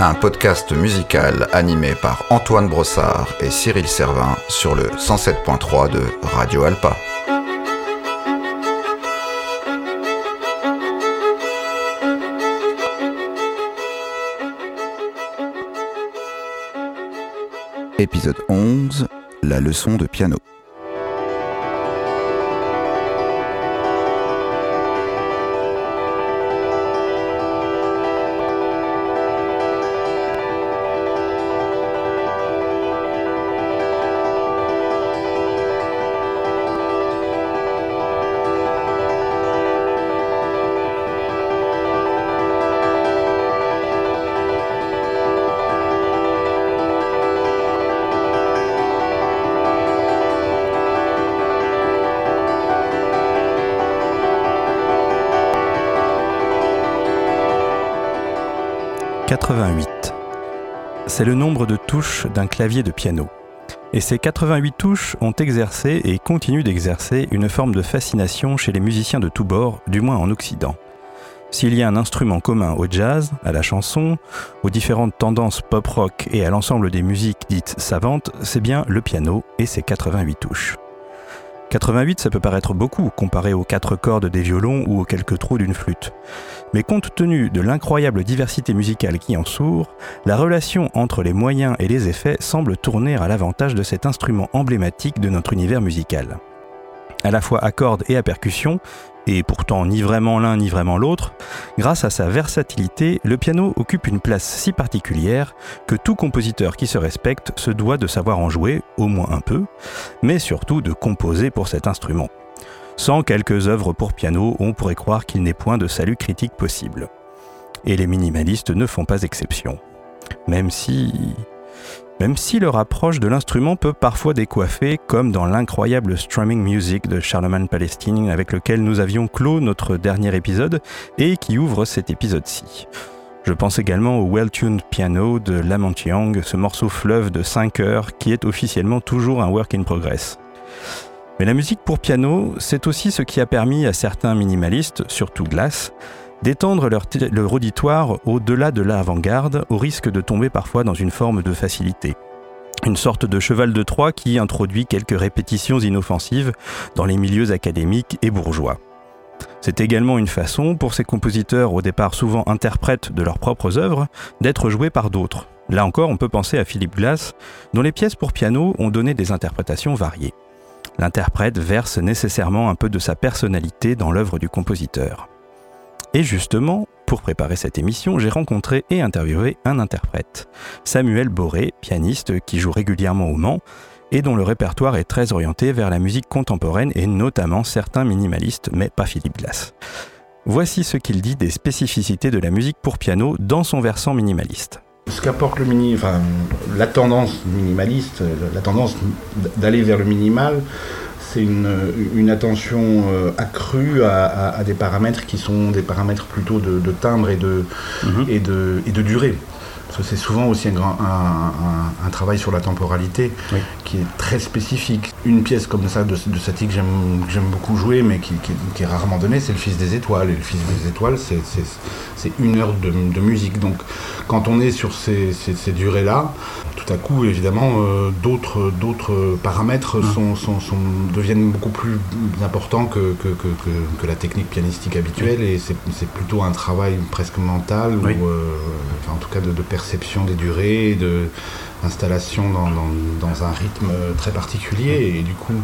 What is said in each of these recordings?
Un podcast musical animé par Antoine Brossard et Cyril Servin sur le 107.3 de Radio Alpa. Épisode 11, la leçon de piano. 88. C'est le nombre de touches d'un clavier de piano. Et ces 88 touches ont exercé et continuent d'exercer une forme de fascination chez les musiciens de tous bords, du moins en Occident. S'il y a un instrument commun au jazz, à la chanson, aux différentes tendances pop-rock et à l'ensemble des musiques dites savantes, c'est bien le piano et ses 88 touches. 88, ça peut paraître beaucoup comparé aux quatre cordes des violons ou aux quelques trous d'une flûte. Mais compte tenu de l'incroyable diversité musicale qui en sourd, la relation entre les moyens et les effets semble tourner à l'avantage de cet instrument emblématique de notre univers musical. À la fois à cordes et à percussion, et pourtant ni vraiment l'un ni vraiment l'autre, grâce à sa versatilité, le piano occupe une place si particulière que tout compositeur qui se respecte se doit de savoir en jouer, au moins un peu, mais surtout de composer pour cet instrument. Sans quelques œuvres pour piano, on pourrait croire qu'il n'est point de salut critique possible. Et les minimalistes ne font pas exception. Même si même si leur approche de l'instrument peut parfois décoiffer, comme dans l'incroyable Strumming Music de Charlemagne Palestine avec lequel nous avions clos notre dernier épisode et qui ouvre cet épisode-ci. Je pense également au Well-Tuned Piano de Lamont ce morceau fleuve de 5 heures qui est officiellement toujours un work in progress. Mais la musique pour piano, c'est aussi ce qui a permis à certains minimalistes, surtout Glass, d'étendre leur, auditoire au-delà de l'avant-garde, au risque de tomber parfois dans une forme de facilité. Une sorte de cheval de Troie qui introduit quelques répétitions inoffensives dans les milieux académiques et bourgeois. C'est également une façon pour ces compositeurs, au départ souvent interprètes de leurs propres œuvres, d'être joués par d'autres. Là encore, on peut penser à Philippe Glass, dont les pièces pour piano ont donné des interprétations variées. L'interprète verse nécessairement un peu de sa personnalité dans l'œuvre du compositeur. Et justement, pour préparer cette émission, j'ai rencontré et interviewé un interprète, Samuel Boré, pianiste qui joue régulièrement au Mans et dont le répertoire est très orienté vers la musique contemporaine et notamment certains minimalistes, mais pas Philippe Glass. Voici ce qu'il dit des spécificités de la musique pour piano dans son versant minimaliste. Ce qu'apporte le mini, la tendance minimaliste, la tendance d'aller vers le minimal, c'est une, attention euh, accrue à, des paramètres qui sont des paramètres plutôt de, timbre et de, mhm. et de, et de durée c'est souvent aussi un, travail sur la temporalité qui est très spécifique. Une pièce comme ça de, de Satie que j'aime beaucoup jouer, mais qui, est rarement donnée, c'est Le Fils des Étoiles. Et Le Fils des Étoiles, c'est une heure de, musique. Donc quand on est sur ces, durées-là, tout à coup, évidemment, euh, d'autres paramètres sont, deviennent beaucoup plus importants que, que, la technique pianistique habituelle. Et c'est plutôt un travail presque mental, ou euh, en tout cas de, de perception des durées, de installation dans, un rythme très particulier et du coup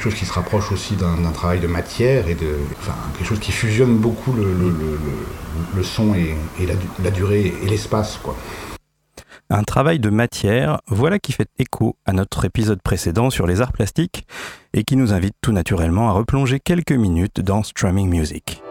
chose qui se rapproche aussi d'un travail de matière et de enfin, quelque chose qui fusionne beaucoup le, son et, la, la, durée et l'espace quoi. Un travail de matière, voilà qui fait écho à notre épisode précédent sur les arts plastiques et qui nous invite tout naturellement à replonger quelques minutes dans Strumming Music.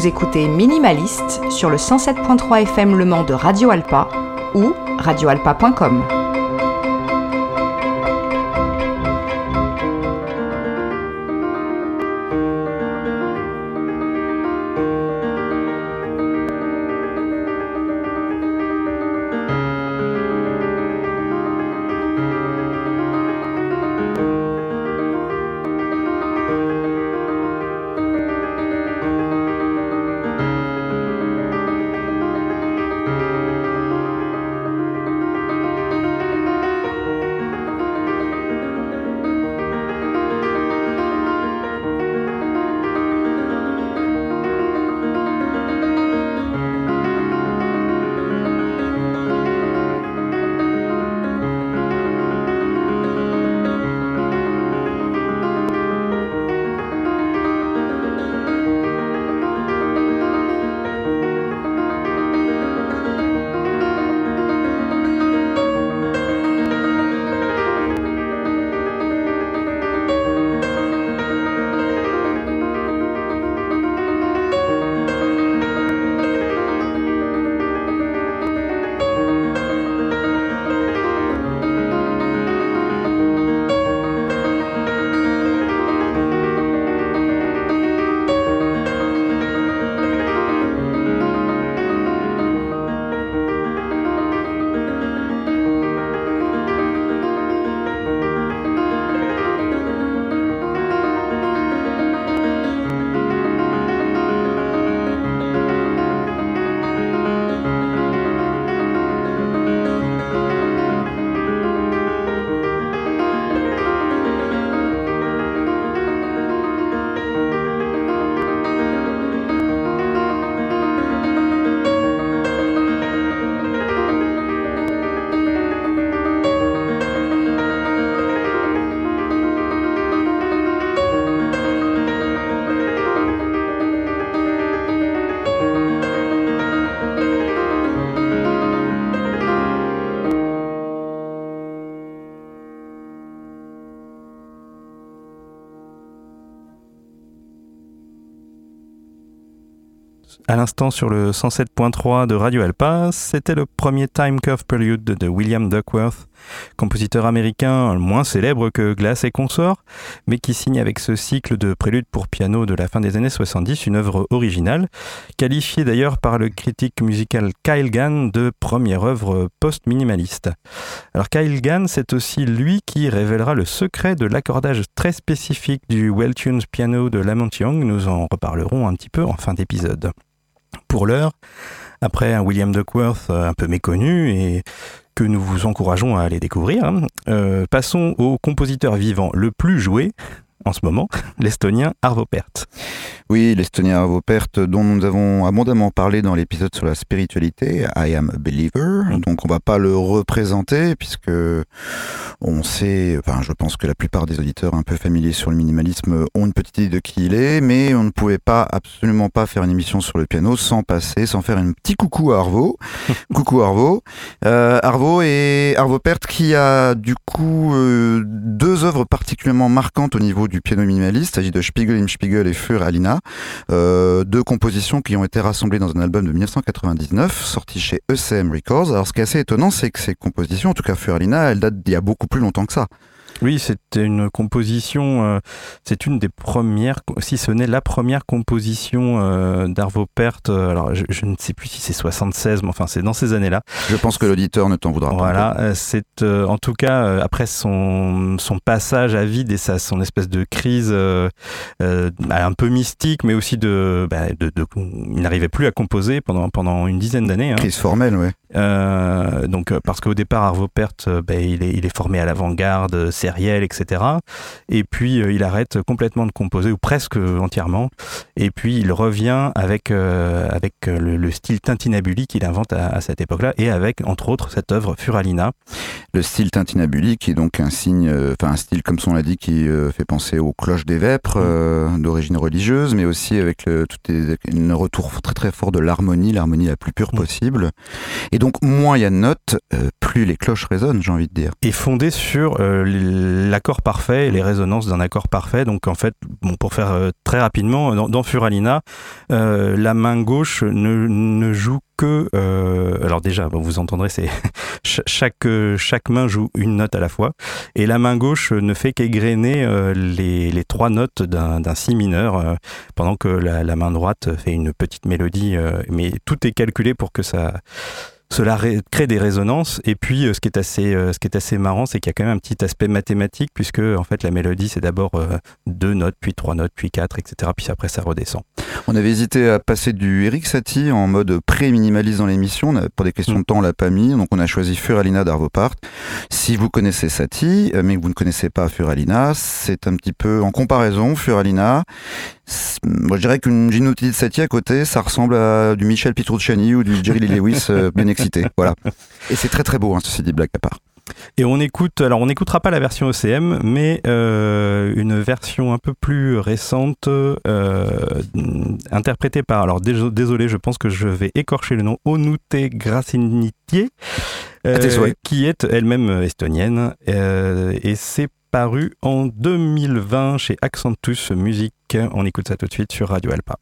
Vous écoutez Minimaliste sur le 107.3 FM Le Mans de Radio Alpa ou radioalpa.com. à l'instant sur le 107.3 de Radio Alpa, c'était le premier Time Curve Prelude de William Duckworth, compositeur américain moins célèbre que Glass et consorts, mais qui signe avec ce cycle de préludes pour piano de la fin des années 70 une œuvre originale, qualifiée d'ailleurs par le critique musical Kyle Gann de première œuvre post-minimaliste. Alors Kyle Gann, c'est aussi lui qui révélera le secret de l'accordage très spécifique du Well-Tuned piano de Lamont Young, nous en reparlerons un petit peu en fin d'épisode. Pour l'heure, après un William Duckworth euh, un peu méconnu et que nous vous encourageons à aller découvrir, hein, euh, passons au compositeur vivant le plus joué en ce moment, l'estonien Arvo Pärt. Oui, l'estonien Arvo Pärt, dont nous avons abondamment parlé dans l'épisode sur la spiritualité, I am a believer. Donc on va pas le représenter puisque on sait, enfin je pense que la plupart des auditeurs un peu familiers sur le minimalisme ont une petite idée de qui il est, mais on ne pouvait pas absolument pas faire une émission sur le piano sans passer, sans faire un petit coucou à Arvo. coucou Arvo. Euh, Arvo et Arvo Pärt qui a du coup euh, deux œuvres particulièrement marquantes au niveau du piano minimaliste. Il s'agit de Spiegel im Spiegel et Fur Alina, euh, deux compositions qui ont été rassemblées dans un album de 1999 sorti chez ECM Records. Alors ce qui est assez étonnant, c'est que ces compositions, en tout cas Fur Alina, elles datent d'il y a beaucoup plus longtemps que ça. Oui, c'était une composition, euh, c'est une des premières, si ce n'est la première composition euh, d'Arvo Pärt. Euh, alors, je, ne sais plus si c'est 76, mais enfin, c'est dans ces années-là. Je pense que l'auditeur ne t'en voudra pas. Voilà, c'est en tout cas, après son, son passage à vide et sa, son espèce de crise bah, un peu mystique, mais aussi de. Bah, de, il n'arrivait plus à composer pendant, pendant une dizaine d'années. Hein. Crise formelle, oui. Donc, parce qu'au départ, Arvo Pärt, il, est, il est formé à l'avant-garde, sériel, etc. Et puis euh, il arrête complètement de composer, ou presque entièrement. Et puis il revient avec, euh, avec euh, le, style Tintinabuli qu'il invente à, cette époque-là, et avec, entre autres, cette œuvre Furalina. Le style Tintinabuli, qui est donc un signe, enfin un style, comme son l'a dit, qui fait penser aux cloches des vêpres, mm. d'origine religieuse, mais aussi avec le, tout un retour très très fort de l'harmonie, l'harmonie la plus pure mm. possible. Et donc, moins il y a de notes, euh, plus les cloches résonnent, j'ai envie de dire. Et fondé sur euh, l'accord parfait et les résonances d'un accord parfait. Donc, en fait, bon, pour faire euh, très rapidement, dans, Furalina, la main gauche ne, ne joue que. alors, déjà, vous entendrez, c'est chaque, chaque main joue une note à la fois. Et la main gauche ne fait qu'égrener les, les, trois notes d'un si mineur, pendant que la, main droite fait une petite mélodie. mais tout est calculé pour que ça cela crée des résonances. Et puis, euh, ce qui est assez, euh, ce qui est assez marrant, c'est qu'il y a quand même un petit aspect mathématique, puisque en fait, la mélodie, c'est d'abord euh, deux notes, puis trois notes, puis quatre, etc. Puis après, ça redescend. On avait hésité à passer du Eric Satie en mode pré-minimaliste dans l'émission. Pour des questions de mm. temps, on l'a pas mis. Donc, on a choisi Furalina d'Arvopart. Si vous connaissez Satie, mais que vous ne connaissez pas Furalina, c'est un petit peu en comparaison. Furalina, moi, je dirais qu'une Ginouti de Satie à côté, ça ressemble à du Michel Petrucciani ou du Jerry Lee Lewis bien excité. Voilà. Et c'est très très beau, hein, ceci dit, blague à part. Et on écoute, alors on n'écoutera pas la version ECM, mais euh, une version un peu plus récente, euh, interprétée par, alors désolé, je pense que je vais écorcher le nom, Onute Gracinitier, euh, qui est elle-même estonienne, et c'est paru en 2020 chez Accentus Music. On écoute ça tout de suite sur Radio Alpa.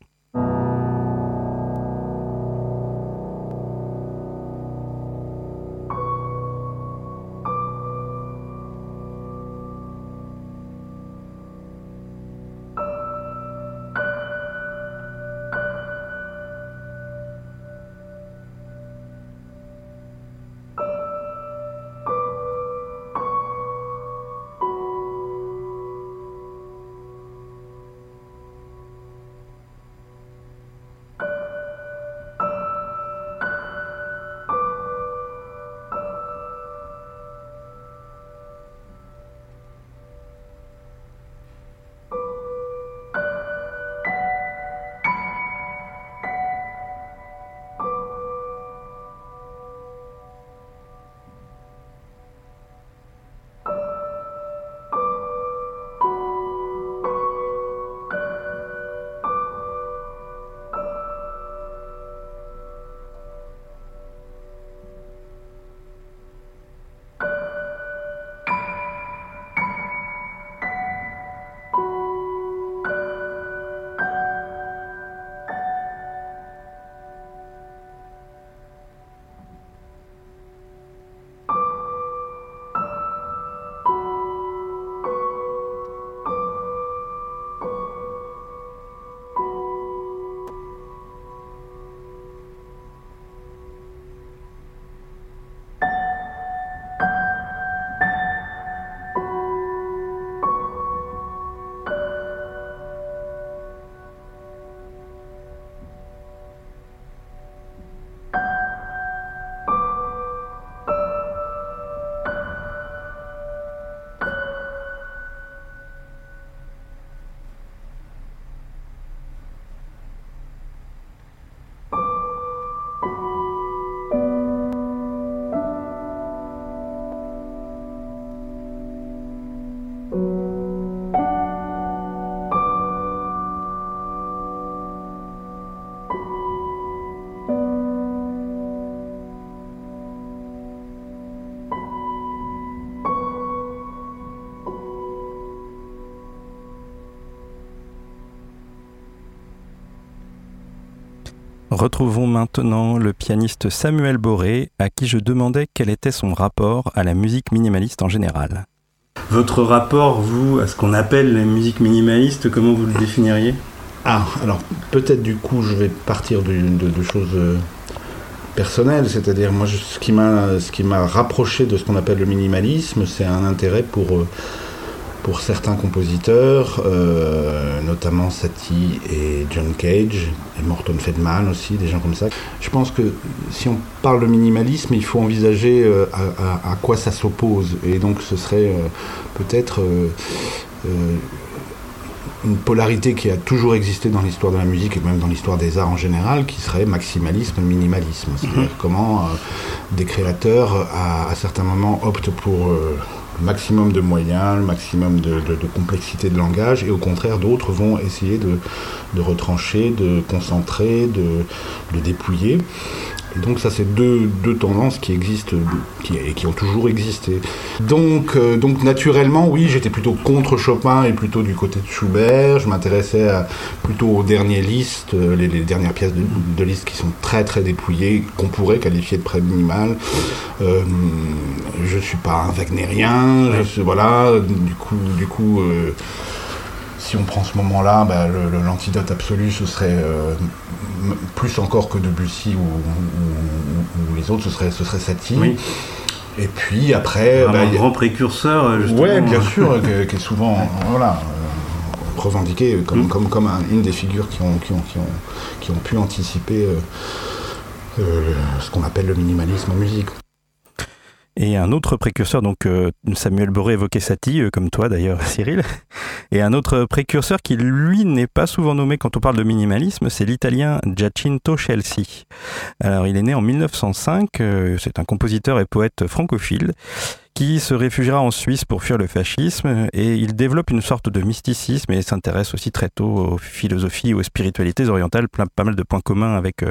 Retrouvons maintenant le pianiste Samuel Boré, à qui je demandais quel était son rapport à la musique minimaliste en général. Votre rapport, vous, à ce qu'on appelle la musique minimaliste, comment vous le définiriez? Ah, alors peut-être du coup je vais partir de, choses euh, personnelles, c'est-à-dire moi ce qui m'a rapproché de ce qu'on appelle le minimalisme, c'est un intérêt pour... Euh, pour certains compositeurs, euh, notamment Satie et John Cage, et Morton Feldman aussi, des gens comme ça. Je pense que si on parle de minimalisme, il faut envisager euh, à, quoi ça s'oppose. Et donc ce serait euh, peut-être une polarité qui a toujours existé dans l'histoire de la musique et même dans l'histoire des arts en général, qui serait maximalisme, minimalisme. C'est-à-dire mhm. comment des créateurs, à, à, certains moments, optent pour maximum de moyens, le maximum de, complexité de langage, et au contraire, d'autres vont essayer de, retrancher, de concentrer, de, dépouiller. Donc ça, c'est deux, deux, tendances qui existent qui, et qui ont toujours existé. Donc, euh, donc naturellement, oui, j'étais plutôt contre Chopin et plutôt du côté de Schubert. Je m'intéressais plutôt aux dernières listes, euh, les, dernières pièces de, de listes qui sont très très dépouillées, qu'on pourrait qualifier de près minimal. Euh, je suis pas un Wagnérien, je voilà, du coup, du coup si on prend ce moment-là, bah, l'antidote absolu, ce serait euh, plus encore que Debussy ou, ou, les autres, ce serait, ce serait Satie. Et puis après. Bah, un grand précurseur, euh, justement. Oui, bien sûr, qui, est souvent voilà, euh, revendiqué comme, mm. comme, comme une des figures qui ont, qui ont, qui ont, qui ont pu anticiper ce qu'on appelle le minimalisme en musique. Et un autre précurseur, donc euh, Samuel Boré évoquait Satie, euh, comme toi d'ailleurs Cyril, et un autre précurseur qui lui n'est pas souvent nommé quand on parle de minimalisme, c'est l'italien Giacinto Chelsea. Alors il est né en 1905, euh, c'est un compositeur et poète francophile qui se réfugiera en Suisse pour fuir le fascisme et il développe une sorte de mysticisme et s'intéresse aussi très tôt aux philosophies, aux spiritualités orientales, pas mal de points communs avec,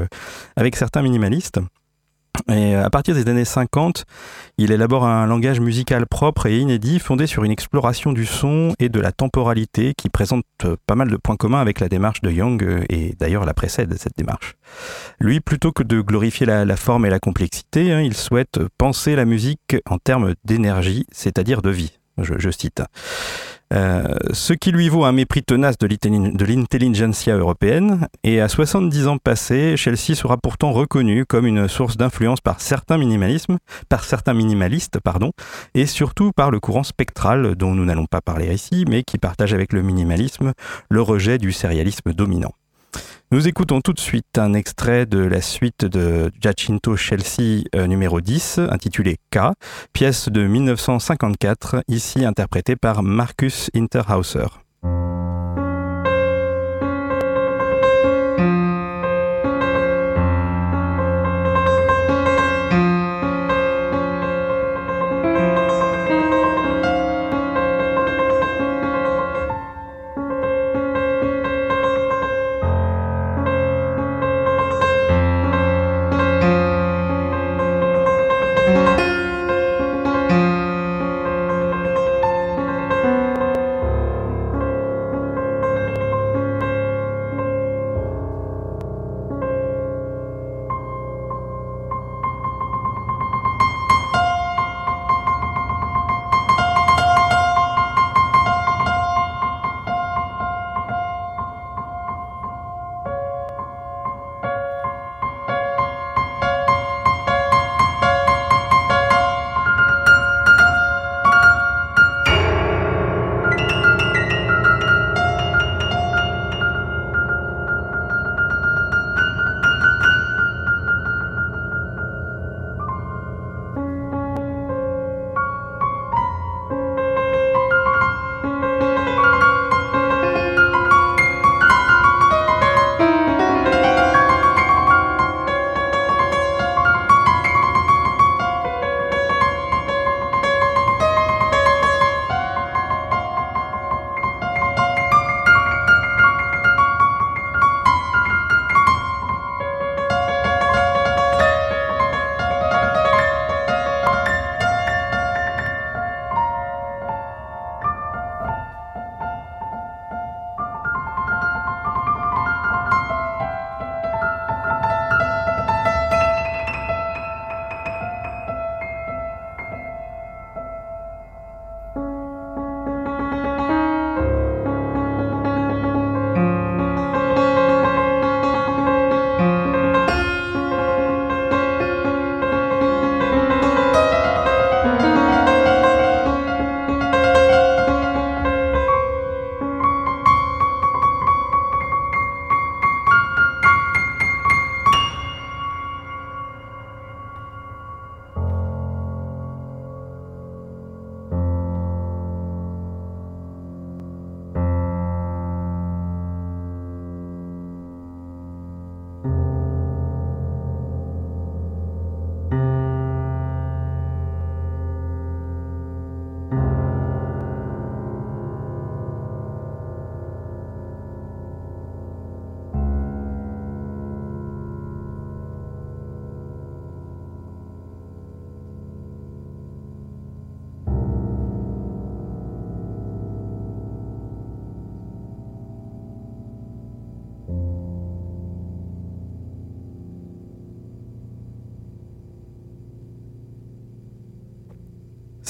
avec certains minimalistes. Et à partir des années 50, il élabore un langage musical propre et inédit fondé sur une exploration du son et de la temporalité qui présente pas mal de points communs avec la démarche de Young et d'ailleurs la précède cette démarche. Lui, plutôt que de glorifier la, forme et la complexité, hein, il souhaite penser la musique en termes d'énergie, c'est-à-dire de vie. je cite. Euh, ce qui lui vaut un mépris tenace de l'intelligentsia européenne, et à 70 ans passés, Chelsea sera pourtant reconnu comme une source d'influence par certains minimalismes, par certains minimalistes, pardon, et surtout par le courant spectral dont nous n'allons pas parler ici, mais qui partage avec le minimalisme le rejet du sérialisme dominant. Nous écoutons tout de suite un extrait de la suite de Giacinto Chelsea euh, numéro 10, intitulé K, pièce de 1954, ici interprétée par Marcus Interhauser.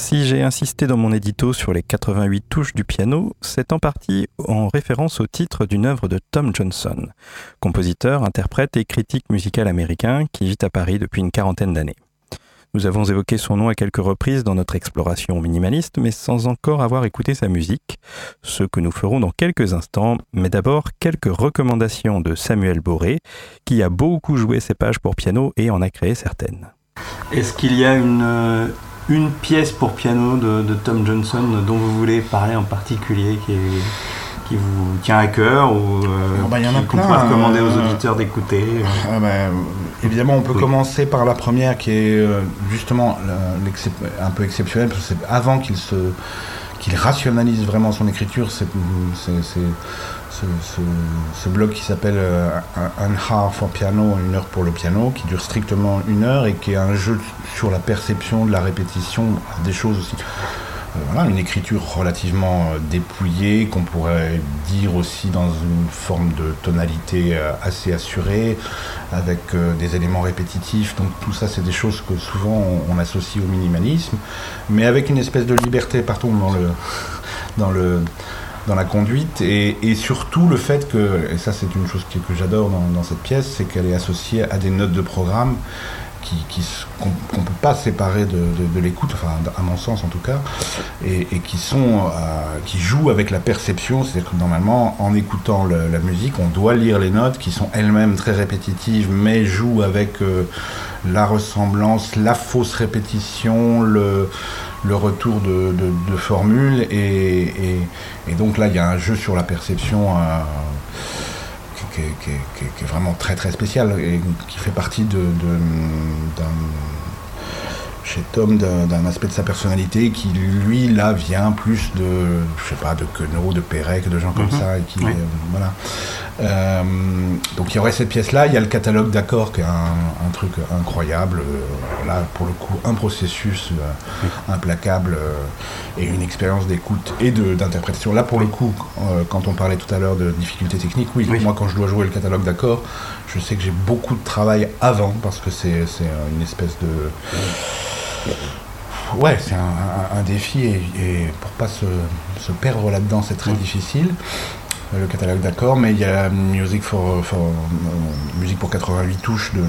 Si j'ai insisté dans mon édito sur les 88 touches du piano, c'est en partie en référence au titre d'une œuvre de Tom Johnson, compositeur, interprète et critique musical américain qui vit à Paris depuis une quarantaine d'années. Nous avons évoqué son nom à quelques reprises dans notre exploration minimaliste, mais sans encore avoir écouté sa musique, ce que nous ferons dans quelques instants, mais d'abord quelques recommandations de Samuel Boré, qui a beaucoup joué ses pages pour piano et en a créé certaines. Est-ce qu'il y a une, euh, une pièce pour piano de, Tom Johnson dont vous voulez parler en particulier qui, qui vous tient à cœur ou euh, ah bah, qu'on peut recommander aux euh, auditeurs d'écouter ah bah, Évidemment, on peut commencer par la première qui est euh, justement un peu exceptionnelle parce que c'est avant qu'il se qu'il rationalise vraiment son écriture, c'est ce, ce, blog qui s'appelle euh, Un Hour for Piano, une heure pour le piano, qui dure strictement une heure et qui est un jeu sur la perception de la répétition, des choses aussi. Euh, voilà, une écriture relativement euh, dépouillée, qu'on pourrait dire aussi dans une forme de tonalité assez assurée, avec des éléments répétitifs. Donc tout ça, c'est des choses que souvent on, associe au minimalisme, mais avec une espèce de liberté partout dans le, dans le, dans la conduite et, surtout le fait que, et ça c'est une chose que, j'adore dans, cette pièce, c'est qu'elle est associée à des notes de programme qui, qu'on ne peut pas séparer de, l'écoute, enfin à mon sens en tout cas, et, qui sont, euh, qui jouent avec la perception, c'est-à-dire que normalement en écoutant la musique, on doit lire les notes qui sont elles-mêmes très répétitives, mais jouent avec euh, la ressemblance, la fausse répétition, le le retour de, formules. Et, donc là, il y a un jeu sur la perception euh, qui, est vraiment très très spécial et qui fait partie de, chez Tom d'un aspect de sa personnalité qui lui là vient plus de je sais pas de Queneau, de Pérec, de gens comme mhm. ça et qui euh, voilà euh, donc il y aurait cette pièce-là, il y a le catalogue d'accords qui est un, truc incroyable. Euh, là, pour le coup, un processus implacable et une expérience d'écoute et d'interprétation. Là, pour le coup, quand on parlait tout à l'heure de difficultés techniques, oui, moi quand je dois jouer le catalogue d'accords, je sais que j'ai beaucoup de travail avant parce que c'est une espèce de... Ouais, c'est un, défi et, pour pas se, se perdre là-dedans, c'est très difficile le catalogue d'accord, mais il y a Music for, for euh, musique pour 88 touches de,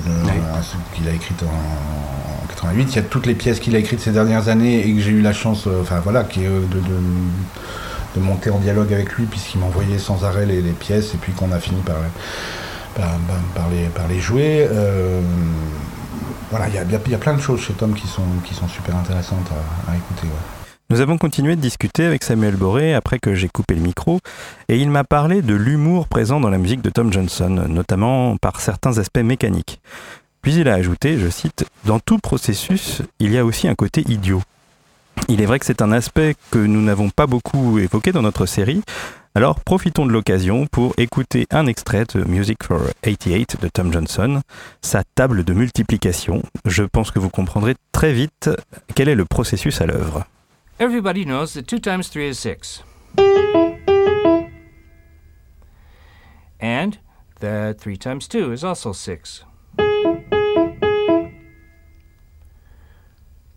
qu'il a écrite en, 88. Il y a toutes les pièces qu'il a écrites ces dernières années et que j'ai eu la chance, euh, enfin voilà, qui, de, de, monter en dialogue avec lui puisqu'il m'envoyait sans arrêt les, pièces et puis qu'on a fini par, par, les, par les jouer. Voilà, il y, a, plein de choses chez Tom qui sont super intéressantes à, écouter. Nous avons continué de discuter avec Samuel Boré après que j'ai coupé le micro, et il m'a parlé de l'humour présent dans la musique de Tom Johnson, notamment par certains aspects mécaniques. Puis il a ajouté, je cite, Dans tout processus, il y a aussi un côté idiot. Il est vrai que c'est un aspect que nous n'avons pas beaucoup évoqué dans notre série, alors profitons de l'occasion pour écouter un extrait de Music for 88 de Tom Johnson, sa table de multiplication. Je pense que vous comprendrez très vite quel est le processus à l'œuvre. Everybody knows that 2 times 3 is 6. And that 3 times 2 is also 6.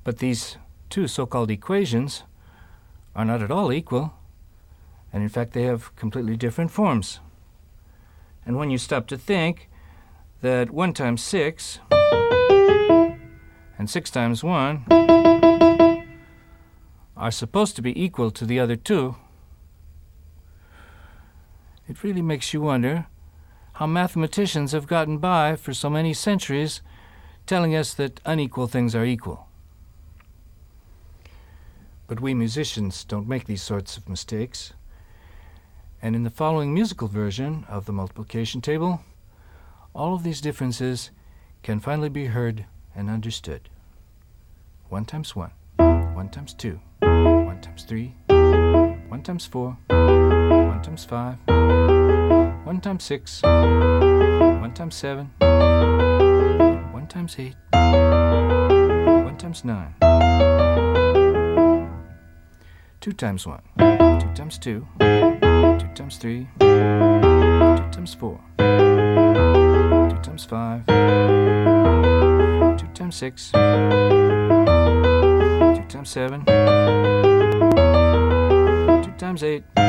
But these two so called equations are not at all equal, and in fact, they have completely different forms. And when you stop to think that 1 times 6 and 6 times 1 are supposed to be equal to the other two, it really makes you wonder how mathematicians have gotten by for so many centuries telling us that unequal things are equal. But we musicians don't make these sorts of mistakes. And in the following musical version of the multiplication table, all of these differences can finally be heard and understood. 1 times 1, 1 times 2, 1 times 3, 1 times 4, 1 times 5, 1 times 6, 1 times 7, 1 times 8, 1 times 9, 2 times 1, 2 times 2, 2 times 3, 2 times 4, 2 times 5, 2 times 6, 2 times 7, 2 times 8, 2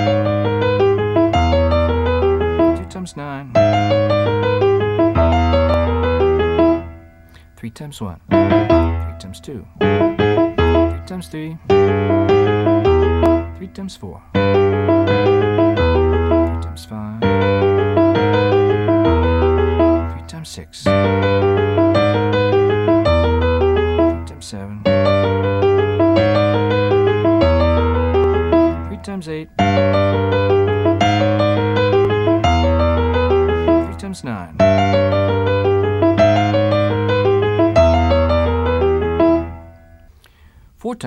times 9, 3 times 1, 3 times 2, 3 times 3, 3 times 4.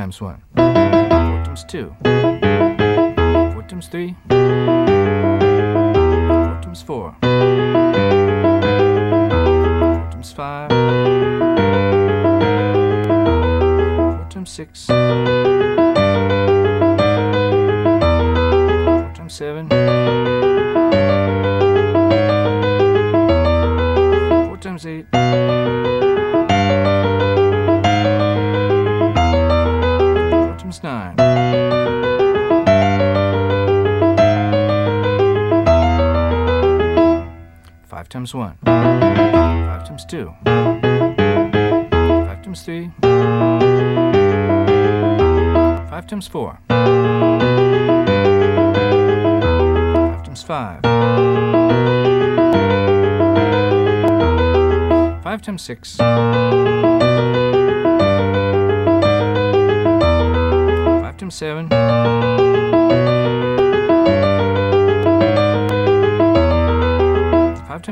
times 1 4 times 2 4 times 3 1. 5 times 2. 5 times 3. 5 times 4. 5 times 5. 5 times 6. 5 times 7.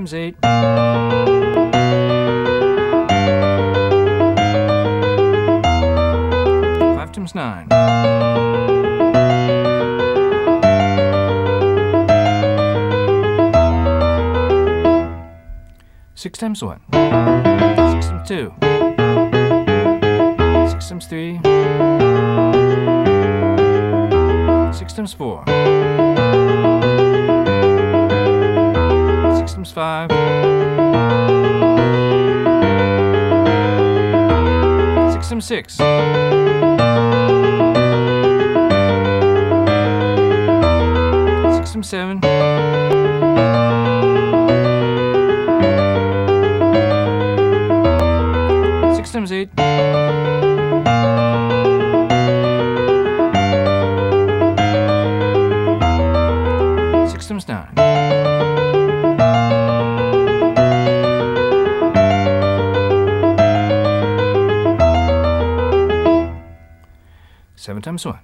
Times eight. Five times nine. Six times one. Six times two. Six times three. Six times four. Samsung.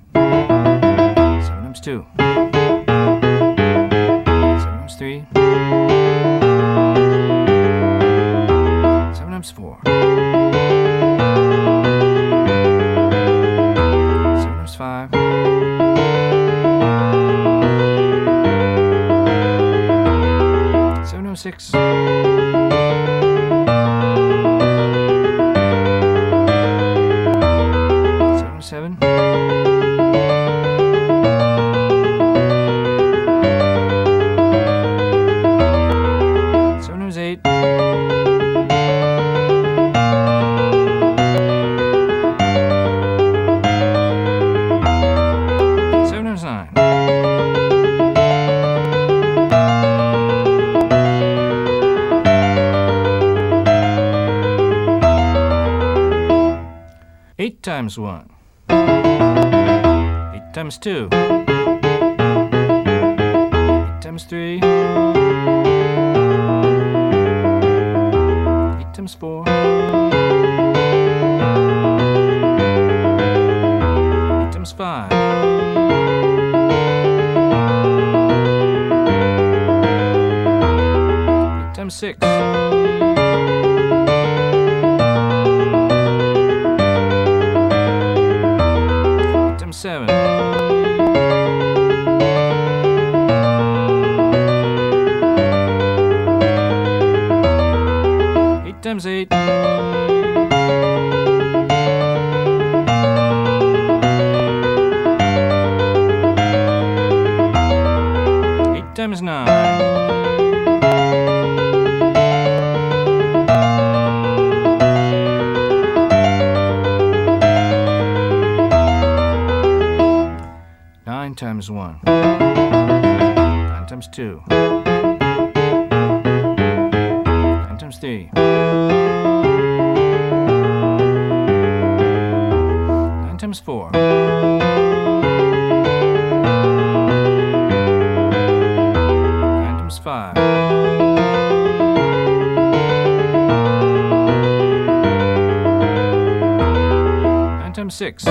Eight times times four. Nine times 5. Item 6.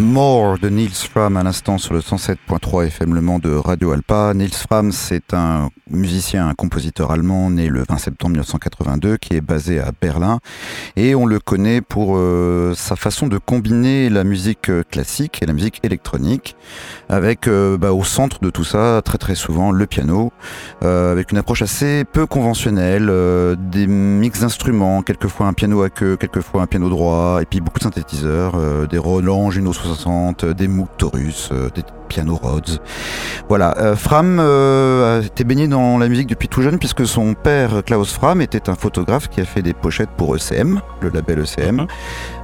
More de Niels Fram à l'instant sur le 107.3 FM Le de Radio Alpa. Niels Fram, c'est un musicien, un compositeur allemand né le 20 septembre 1982 qui est basé à Berlin et on le connaît pour euh, sa façon de combiner la musique classique et la musique électronique avec euh, bah, au centre de tout ça très très souvent le piano euh, avec une approche assez peu conventionnelle, des mix d'instruments, quelquefois un piano à queue, quelquefois un piano droit et puis beaucoup de synthétiseurs, des Roland Juno 60, des Moog Taurus, des piano Rhodes. Voilà, euh, Fram euh, a été baigné dans la musique depuis tout jeune puisque son père Klaus Fram était un photographe qui a fait des pochettes pour ECM, le label ECM. Mhm.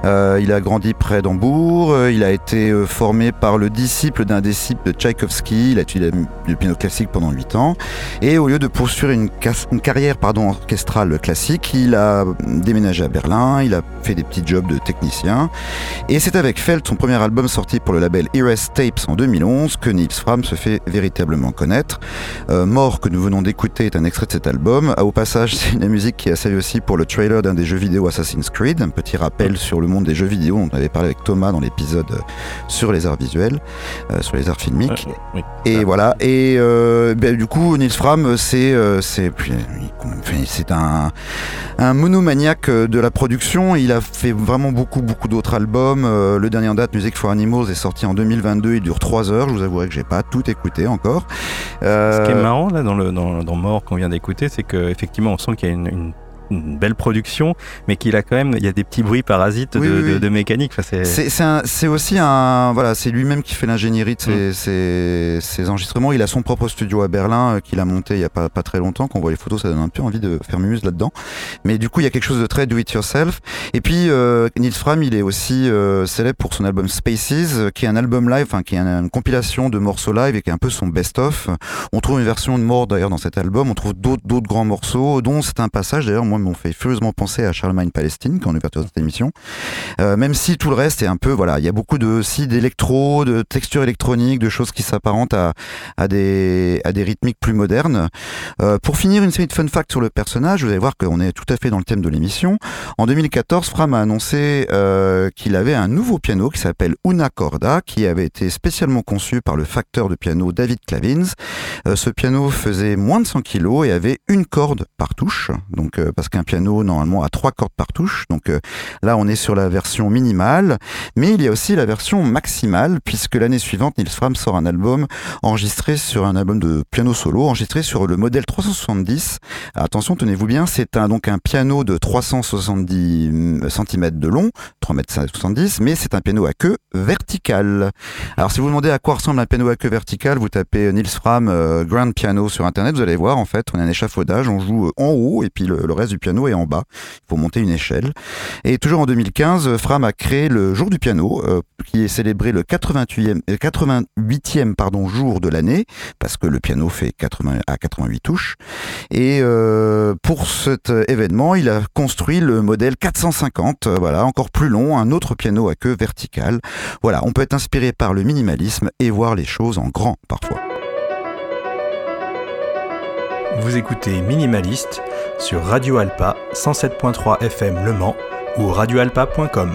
Euh, il a grandi près d'Hambourg, il a été formé par le disciple d'un disciple de Tchaïkovski, il a étudié le piano classique pendant 8 ans et au lieu de poursuivre une, une carrière pardon, orchestrale classique, il a déménagé à Berlin, il a fait des petits jobs de technicien et c'est avec Felt, son premier album sorti pour le label Eres Tapes en 2011 que Nils Fram se fait véritablement connaître. Euh, Mort, que nous venons d'écouter, est un extrait de cet album. Ah, au passage, c'est une musique qui a servi aussi pour le trailer d'un des jeux vidéo Assassin's Creed, un petit rappel sur le monde des jeux vidéo dont on avait parlé avec Thomas dans l'épisode sur les arts visuels, euh, sur les arts filmiques. Et voilà. Et euh, ben, du coup, Nils Fram, c'est c'est c'est un, un monomaniaque de la production. Il a fait vraiment beaucoup beaucoup d'autres albums. le dernier en date, Music for Animals, est sorti en 2022. Il dure 3 heures. Je vous avouerai que j'ai pas tout écouté encore. Ce qui est marrant là dans le dans, dans Mort qu'on vient d'écouter, c'est qu'effectivement on sent qu'il y a une une belle production, mais qu'il a quand même, il y a des petits bruits parasites de, mécanique. c'est aussi un, voilà, c'est lui-même qui fait l'ingénierie de ses, mm. enregistrements. Il a son propre studio à Berlin euh, qu'il a monté il y a pas, pas très longtemps. Quand on voit les photos, ça donne un peu envie de faire muse là-dedans. Mais du coup, il y a quelque chose de très do it yourself. Et puis, euh, Nils Fram, il est aussi euh, célèbre pour son album Spaces, qui est un album live, enfin, qui est une, compilation de morceaux live et qui est un peu son best-of. On trouve une version de mort d'ailleurs dans cet album. On trouve d'autres, d'autres grands morceaux, dont c'est un passage d'ailleurs, moi, m'ont fait furieusement penser à Charlemagne Palestine quand on est dans cette émission. Euh, même si tout le reste est un peu, voilà, il y a beaucoup de si d'électro, de textures électroniques, de choses qui s'apparentent à, à, des, à des rythmiques plus modernes. Euh, pour finir, une série de fun facts sur le personnage. Vous allez voir qu'on est tout à fait dans le thème de l'émission. En 2014, Fram a annoncé euh, qu'il avait un nouveau piano qui s'appelle Una Corda, qui avait été spécialement conçu par le facteur de piano David Clavins. Ce piano faisait moins de 100 kg et avait une corde par touche. Donc, euh, qu'un piano normalement à trois cordes par touche. Donc euh, là, on est sur la version minimale, mais il y a aussi la version maximale puisque l'année suivante, Nils Fram sort un album enregistré sur un album de piano solo, enregistré sur le modèle 370. attention, tenez-vous bien, c'est un, donc un piano de 370 cm de long, 3 mètres 70, mais c'est un piano à queue verticale. Alors si vous demandez à quoi ressemble un piano à queue verticale, vous tapez Nils Fram euh, Grand Piano sur internet, vous allez voir en fait, on a un échafaudage, on joue en haut et puis le reste du piano est en bas. Il faut monter une échelle. Et toujours en 2015, Fram a créé le Jour du piano, euh, qui est célébré le 88e, 88e pardon, jour de l'année, parce que le piano fait 80 à 88 touches. Et euh, pour cet événement, il a construit le modèle 450, euh, voilà, encore plus long, un autre piano à queue verticale. Voilà, on peut être inspiré par le minimalisme et voir les choses en grand parfois. Vous écoutez Minimaliste sur Radio Alpa 107.3 FM Le Mans ou radioalpa.com.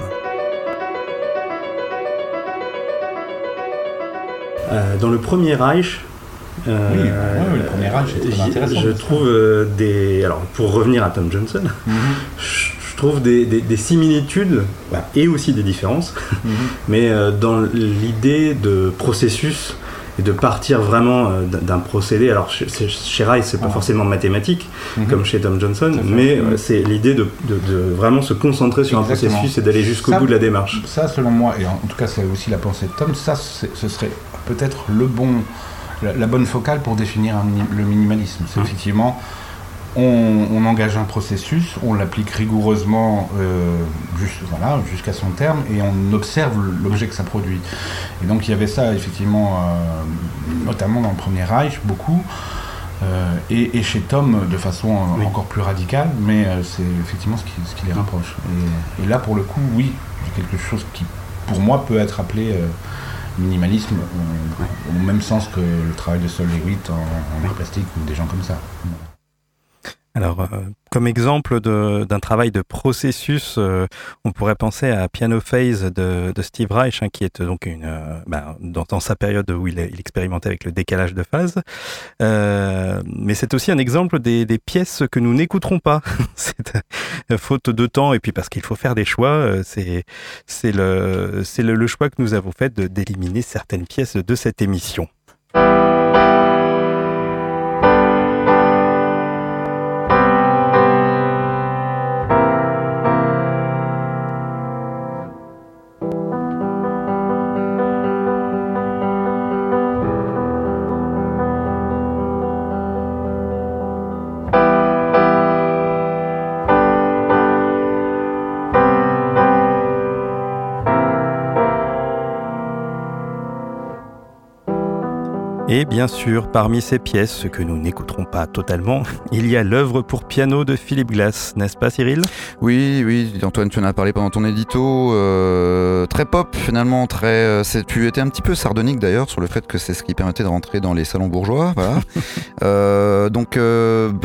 Euh, dans le premier Reich, euh, oui, le premier Reich très intéressant. Je trouve euh, des. Alors, pour revenir à Tom Johnson, mhm. je trouve des, des, similitudes et aussi des différences, mhm. mais dans l'idée de processus de partir vraiment euh, d'un procédé. Alors chez, chez Rice, c'est pas ah. forcément mathématique mhm. comme chez Tom Johnson, mais euh, c'est l'idée de, vraiment se concentrer sur un processus et d'aller jusqu'au bout de la démarche. Ça, selon moi, et en tout cas c'est aussi la pensée de Tom, ça ce serait peut-être le bon, la, bonne focale pour définir le minimalisme. C'est mhm. effectivement on, engage un processus, on l'applique rigoureusement euh, voilà, jusqu'à son terme et on observe l'objet que ça produit. Et donc il y avait ça effectivement, euh, notamment dans le premier Reich, beaucoup. Euh, et, chez Tom de façon encore plus radicale, mais c'est effectivement ce qui, les rapproche. Et, là, pour le coup, oui, quelque chose qui, pour moi, peut être appelé minimalisme, au, même sens que le travail de Sol Lewitt en, en art plastique ou des gens comme ça. Alors, euh, comme exemple d'un travail de processus, euh, on pourrait penser à Piano Phase de, Steve Reich, hein, qui est donc une, euh, ben, dans, sa période où il, expérimentait avec le décalage de phase. mais c'est aussi un exemple des, pièces que nous n'écouterons pas. c'est faute de temps et puis parce qu'il faut faire des choix. c'est le, le choix que nous avons fait d'éliminer certaines pièces de cette émission. Bien sûr, parmi ces pièces, ce que nous n'écouterons pas totalement, il y a l'œuvre pour piano de Philippe Glass, n'est-ce pas Cyril? Oui, oui, Antoine, tu en as parlé pendant ton édito. Euh, très pop finalement, très. Euh, tu étais un petit peu sardonique d'ailleurs sur le fait que c'est ce qui permettait de rentrer dans les salons bourgeois. Voilà. euh, donc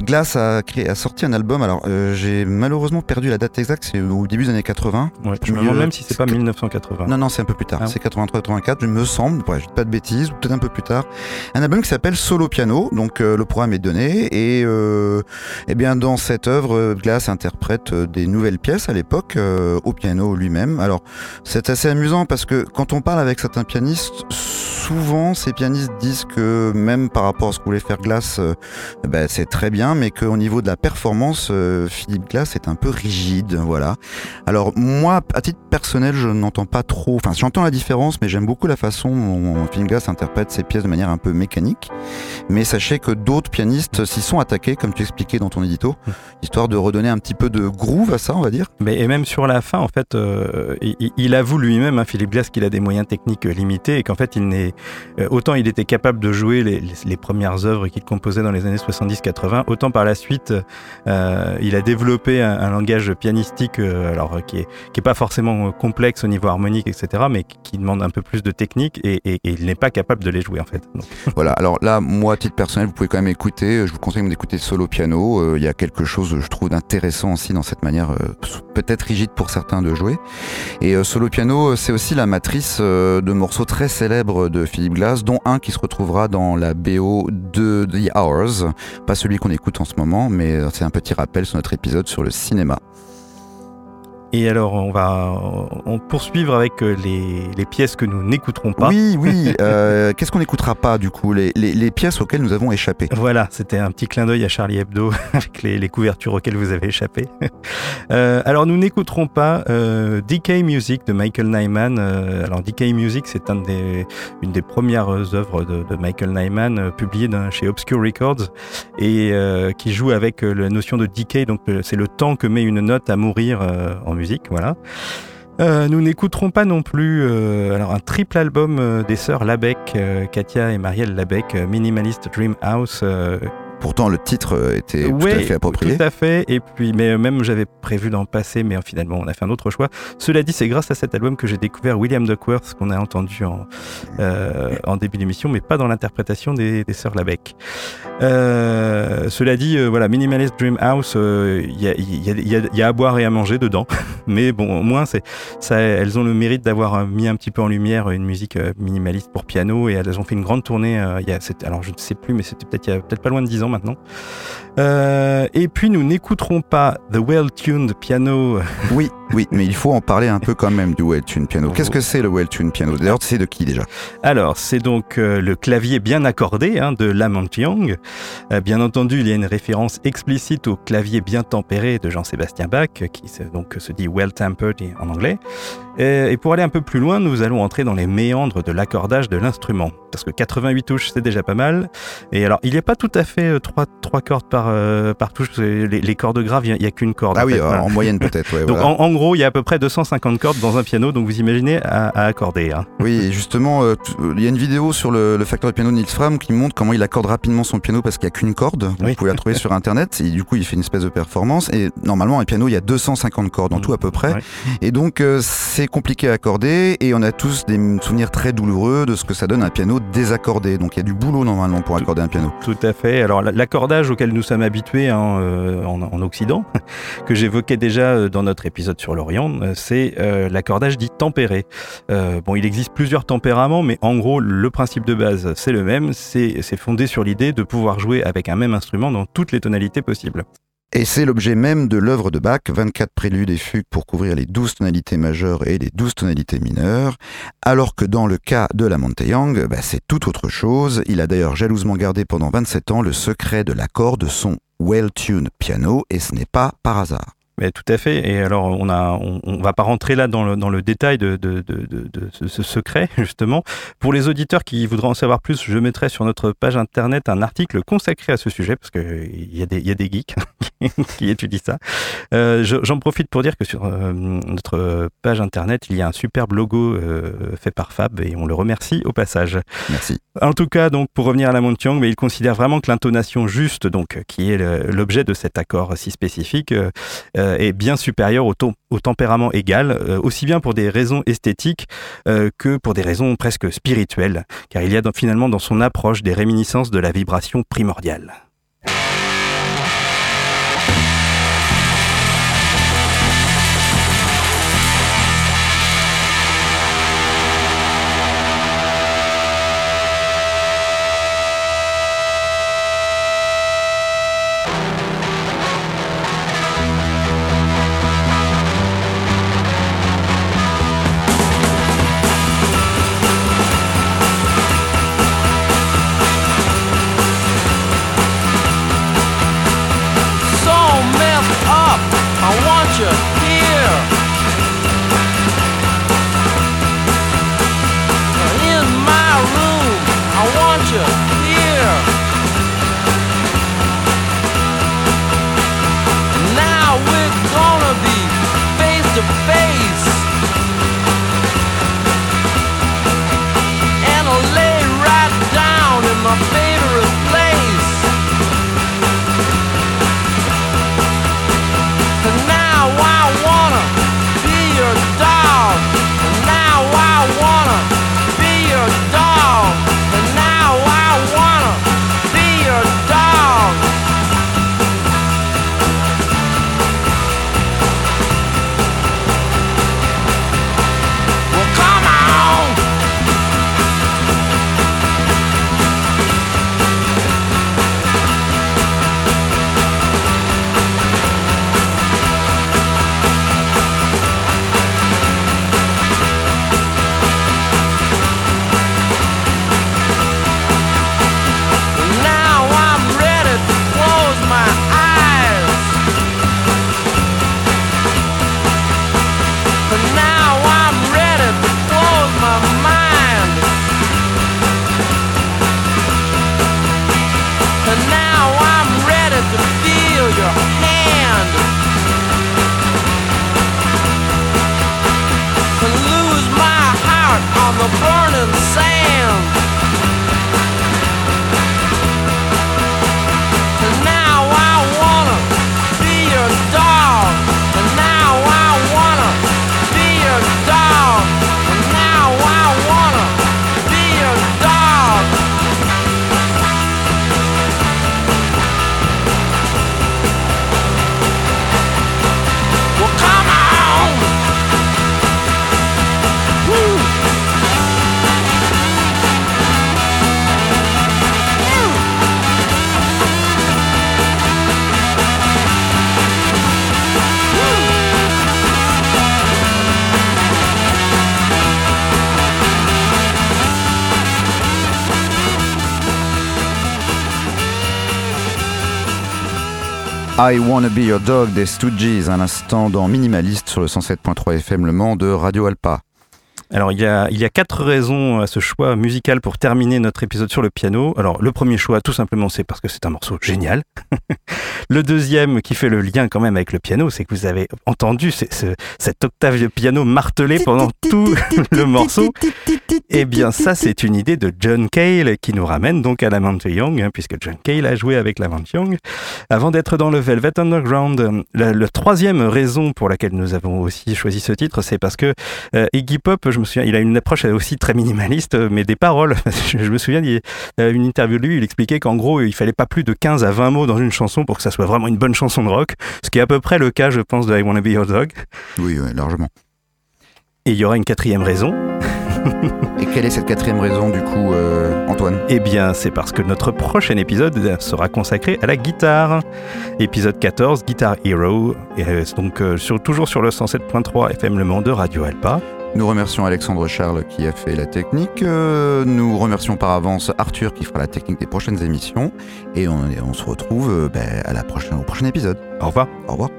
Glass a, créé, a sorti un album. Alors j'ai malheureusement perdu la date exacte, c'est au début des années 80. Ouais, je me demande même si c'est pas 1980. Non, non, c'est un peu plus tard. Ah c'est 83-84, je me semble. Ouais, je dis pas de bêtises, ou peut-être un peu plus tard un album qui s'appelle Solo Piano. Donc euh, le programme est donné et euh, eh bien dans cette œuvre, Glass interprète euh, des nouvelles pièces à l'époque au piano lui-même. Alors c'est assez amusant parce que quand on parle avec certains pianistes, souvent ces pianistes disent que même par rapport à ce que voulait faire Glass, ben, c'est très bien, mais qu'au niveau de la performance, Philippe Glass est un peu rigide. Voilà. Alors moi, à titre personnel, je n'entends pas trop. Enfin, j'entends la différence, mais j'aime beaucoup la façon dont Philippe Glass interprète ses pièces de manière un peu mécanique. Mais sachez que d'autres pianistes s'y sont attaqués, comme tu expliquais dans ton édito, mmh. histoire de redonner un petit peu de groove à ça, on va dire. Mais, et même sur la fin, en fait, euh, il, avoue lui-même, hein, Philippe Glass, qu'il a des moyens techniques limités et qu'en fait, il n'est euh, autant il était capable de jouer les, premières œuvres qu'il composait dans les années 70-80, autant par la suite, euh, il a développé un, langage pianistique, alors qui est, qui est pas forcément complexe au niveau harmonique, etc., mais qui demande un peu plus de technique et, il n'est pas capable de les jouer en fait. Voilà, alors là, moi, à titre personnel, vous pouvez quand même écouter, je vous conseille d'écouter solo piano, euh, il y a quelque chose, je trouve, d'intéressant aussi dans cette manière, euh, peut-être rigide pour certains de jouer. Et euh, solo piano, c'est aussi la matrice de morceaux très célèbres de Philippe Glass, dont un qui se retrouvera dans la BO de The Hours, pas celui qu'on écoute en ce moment, mais c'est un petit rappel sur notre épisode sur le cinéma. Et alors, on va on poursuivre avec euh, les, les, pièces que nous n'écouterons pas. Oui, oui. Euh, Qu'est-ce qu'on n'écoutera pas, du coup les, les, les, pièces auxquelles nous avons échappé? Voilà, c'était un petit clin d'œil à Charlie Hebdo avec les, couvertures auxquelles vous avez échappé. euh, alors, nous n'écouterons pas euh, Decay Music de Michael Nyman. Alors, Decay Music, c'est un des, une des premières œuvres de, de Michael Nyman publiées chez Obscure Records et qui joue avec la notion de decay. Donc, c'est le temps que met une note à mourir en musique voilà. Euh, nous n'écouterons pas non plus euh, alors un triple album euh, des sœurs Labec, Katia et Marielle Labec, Minimalist Dream House, Pourtant, le titre euh, était tout à fait approprié. Tout à fait. Et puis, mais euh, même j'avais prévu d'en passer, mais finalement, on a fait un autre choix. Cela dit, c'est grâce à cet album que j'ai découvert William Duckworth, qu'on a entendu en, euh, en début d'émission, mais pas dans l'interprétation des, des sœurs Labec. cela dit, voilà, Minimalist Dream House, il y, a, y, y, a, à boire et à manger dedans. mais bon, au moins, c'est, ça, elles ont le mérite d'avoir mis un petit peu en lumière une musique minimaliste pour piano et elles ont fait une grande tournée. il y a, alors, je ne sais plus, mais c'était peut-être il y a peut-être pas loin de 10 ans maintenant. Euh, et puis nous n'écouterons pas The Well-Tuned Piano. Oui, oui, mais il faut en parler un peu quand même du Well-Tuned Piano. Qu'est-ce que c'est le Well-Tuned Piano? D'ailleurs, c'est de qui déjà? Alors, c'est donc euh, le clavier bien accordé hein, de Lamont Young. Euh, bien entendu, il y a une référence explicite au clavier bien tempéré de Jean-Sébastien Bach, qui se, donc se dit well-tempered en anglais. Et, pour aller un peu plus loin, nous allons entrer dans les méandres de l'accordage de l'instrument. Parce que 88 touches, c'est déjà pas mal. Et alors, il n'y a pas tout à fait trois, trois cordes par, par touche. Les, les cordes graves, il n'y a, qu'une corde. Ah oui, en moyenne peut-être. Ouais, donc, en, gros, il y a à peu près 250 cordes dans un piano, donc vous imaginez à, accorder. Hein. Oui, justement, euh, il y a une vidéo sur le, facteur de piano de Nils Fram qui montre comment il accorde rapidement son piano parce qu'il n'y a qu'une corde. Vous pouvez la trouver sur internet et du coup, il fait une espèce de performance. Et normalement, un piano, il y a 250 cordes en tout à peu près. Et donc, euh, c'est compliqué à accorder et on a tous des souvenirs très douloureux de ce que ça donne un piano désaccordé. Donc, il y a du boulot normalement pour accorder un piano. Tout à fait. Alors, l'accordage auquel nous sommes habitués hein, euh, en, en, Occident, que j'évoquais déjà dans notre épisode sur l'Orient, c'est l'accordage dit tempéré. bon, il existe plusieurs tempéraments, mais en gros, le principe de base, c'est le même. C'est fondé sur l'idée de pouvoir jouer avec un même instrument dans toutes les tonalités possibles. Et c'est l'objet même de l'œuvre de Bach, 24 préludes et fugues pour couvrir les 12 tonalités majeures et les 12 tonalités mineures, alors que dans le cas de la Monteyang, bah, c'est tout autre chose. Il a d'ailleurs jalousement gardé pendant 27 ans le secret de l'accord de son well-tuned piano, et ce n'est pas par hasard. Mais tout à fait. Et alors, on a, on, va pas rentrer là dans le, dans le détail de, de, de, de, ce secret, justement. Pour les auditeurs qui voudraient en savoir plus, je mettrai sur notre page internet un article consacré à ce sujet, parce qu'il y, a des, y a des geeks qui étudient ça. Euh, J'en profite pour dire que sur euh, notre page internet, il y a un superbe logo euh, fait par Fab, et on le remercie au passage. Merci. En tout cas, donc, pour revenir à la Montiang, mais il considère vraiment que l'intonation juste, donc, qui est l'objet de cet accord si spécifique, euh, euh, est bien supérieur au, tempérament égal, euh, aussi bien pour des raisons esthétiques que pour des raisons presque spirituelles, car il y a finalement dans son approche des réminiscences de la vibration primordiale. I Wanna Be Your Dog des Stooges, un instant dans Minimaliste sur le 107.3 FM Le Mans de Radio Alpa. Alors, il y, a, il y a quatre raisons à ce choix musical pour terminer notre épisode sur le piano. Alors, le premier choix, tout simplement, c'est parce que c'est un morceau génial. le deuxième, qui fait le lien quand même avec le piano, c'est que vous avez entendu ce, cette octave de piano martelée pendant tout le morceau. Eh bien, ça, c'est une idée de John Cale qui nous ramène donc à Lamont Young, hein, puisque John Cale a joué avec Lamont Young avant d'être dans le Velvet Underground. La, troisième raison pour laquelle nous avons aussi choisi ce titre, c'est parce que euh, Iggy Pop, je me souviens, il a une approche aussi très minimaliste, mais des paroles. je me souviens, il y a une interview de lui, il expliquait qu'en gros, il fallait pas plus de 15 à 20 mots dans une chanson pour que ça soit vraiment une bonne chanson de rock, ce qui est à peu près le cas, je pense, de I Wanna Be Your Dog. Oui, oui largement. Et il y aura une quatrième raison. Et quelle est cette quatrième raison du coup, euh, Antoine? Eh bien, c'est parce que notre prochain épisode sera consacré à la guitare. Épisode 14, Guitar Hero, et euh, donc euh, sur, toujours sur le 107.3 FM Le Mans de Radio Alpa. Nous remercions Alexandre Charles qui a fait la technique. nous remercions par avance Arthur qui fera la technique des prochaines émissions. Et on, se retrouve ben, à la prochaine, au prochain épisode. Au revoir. Au revoir.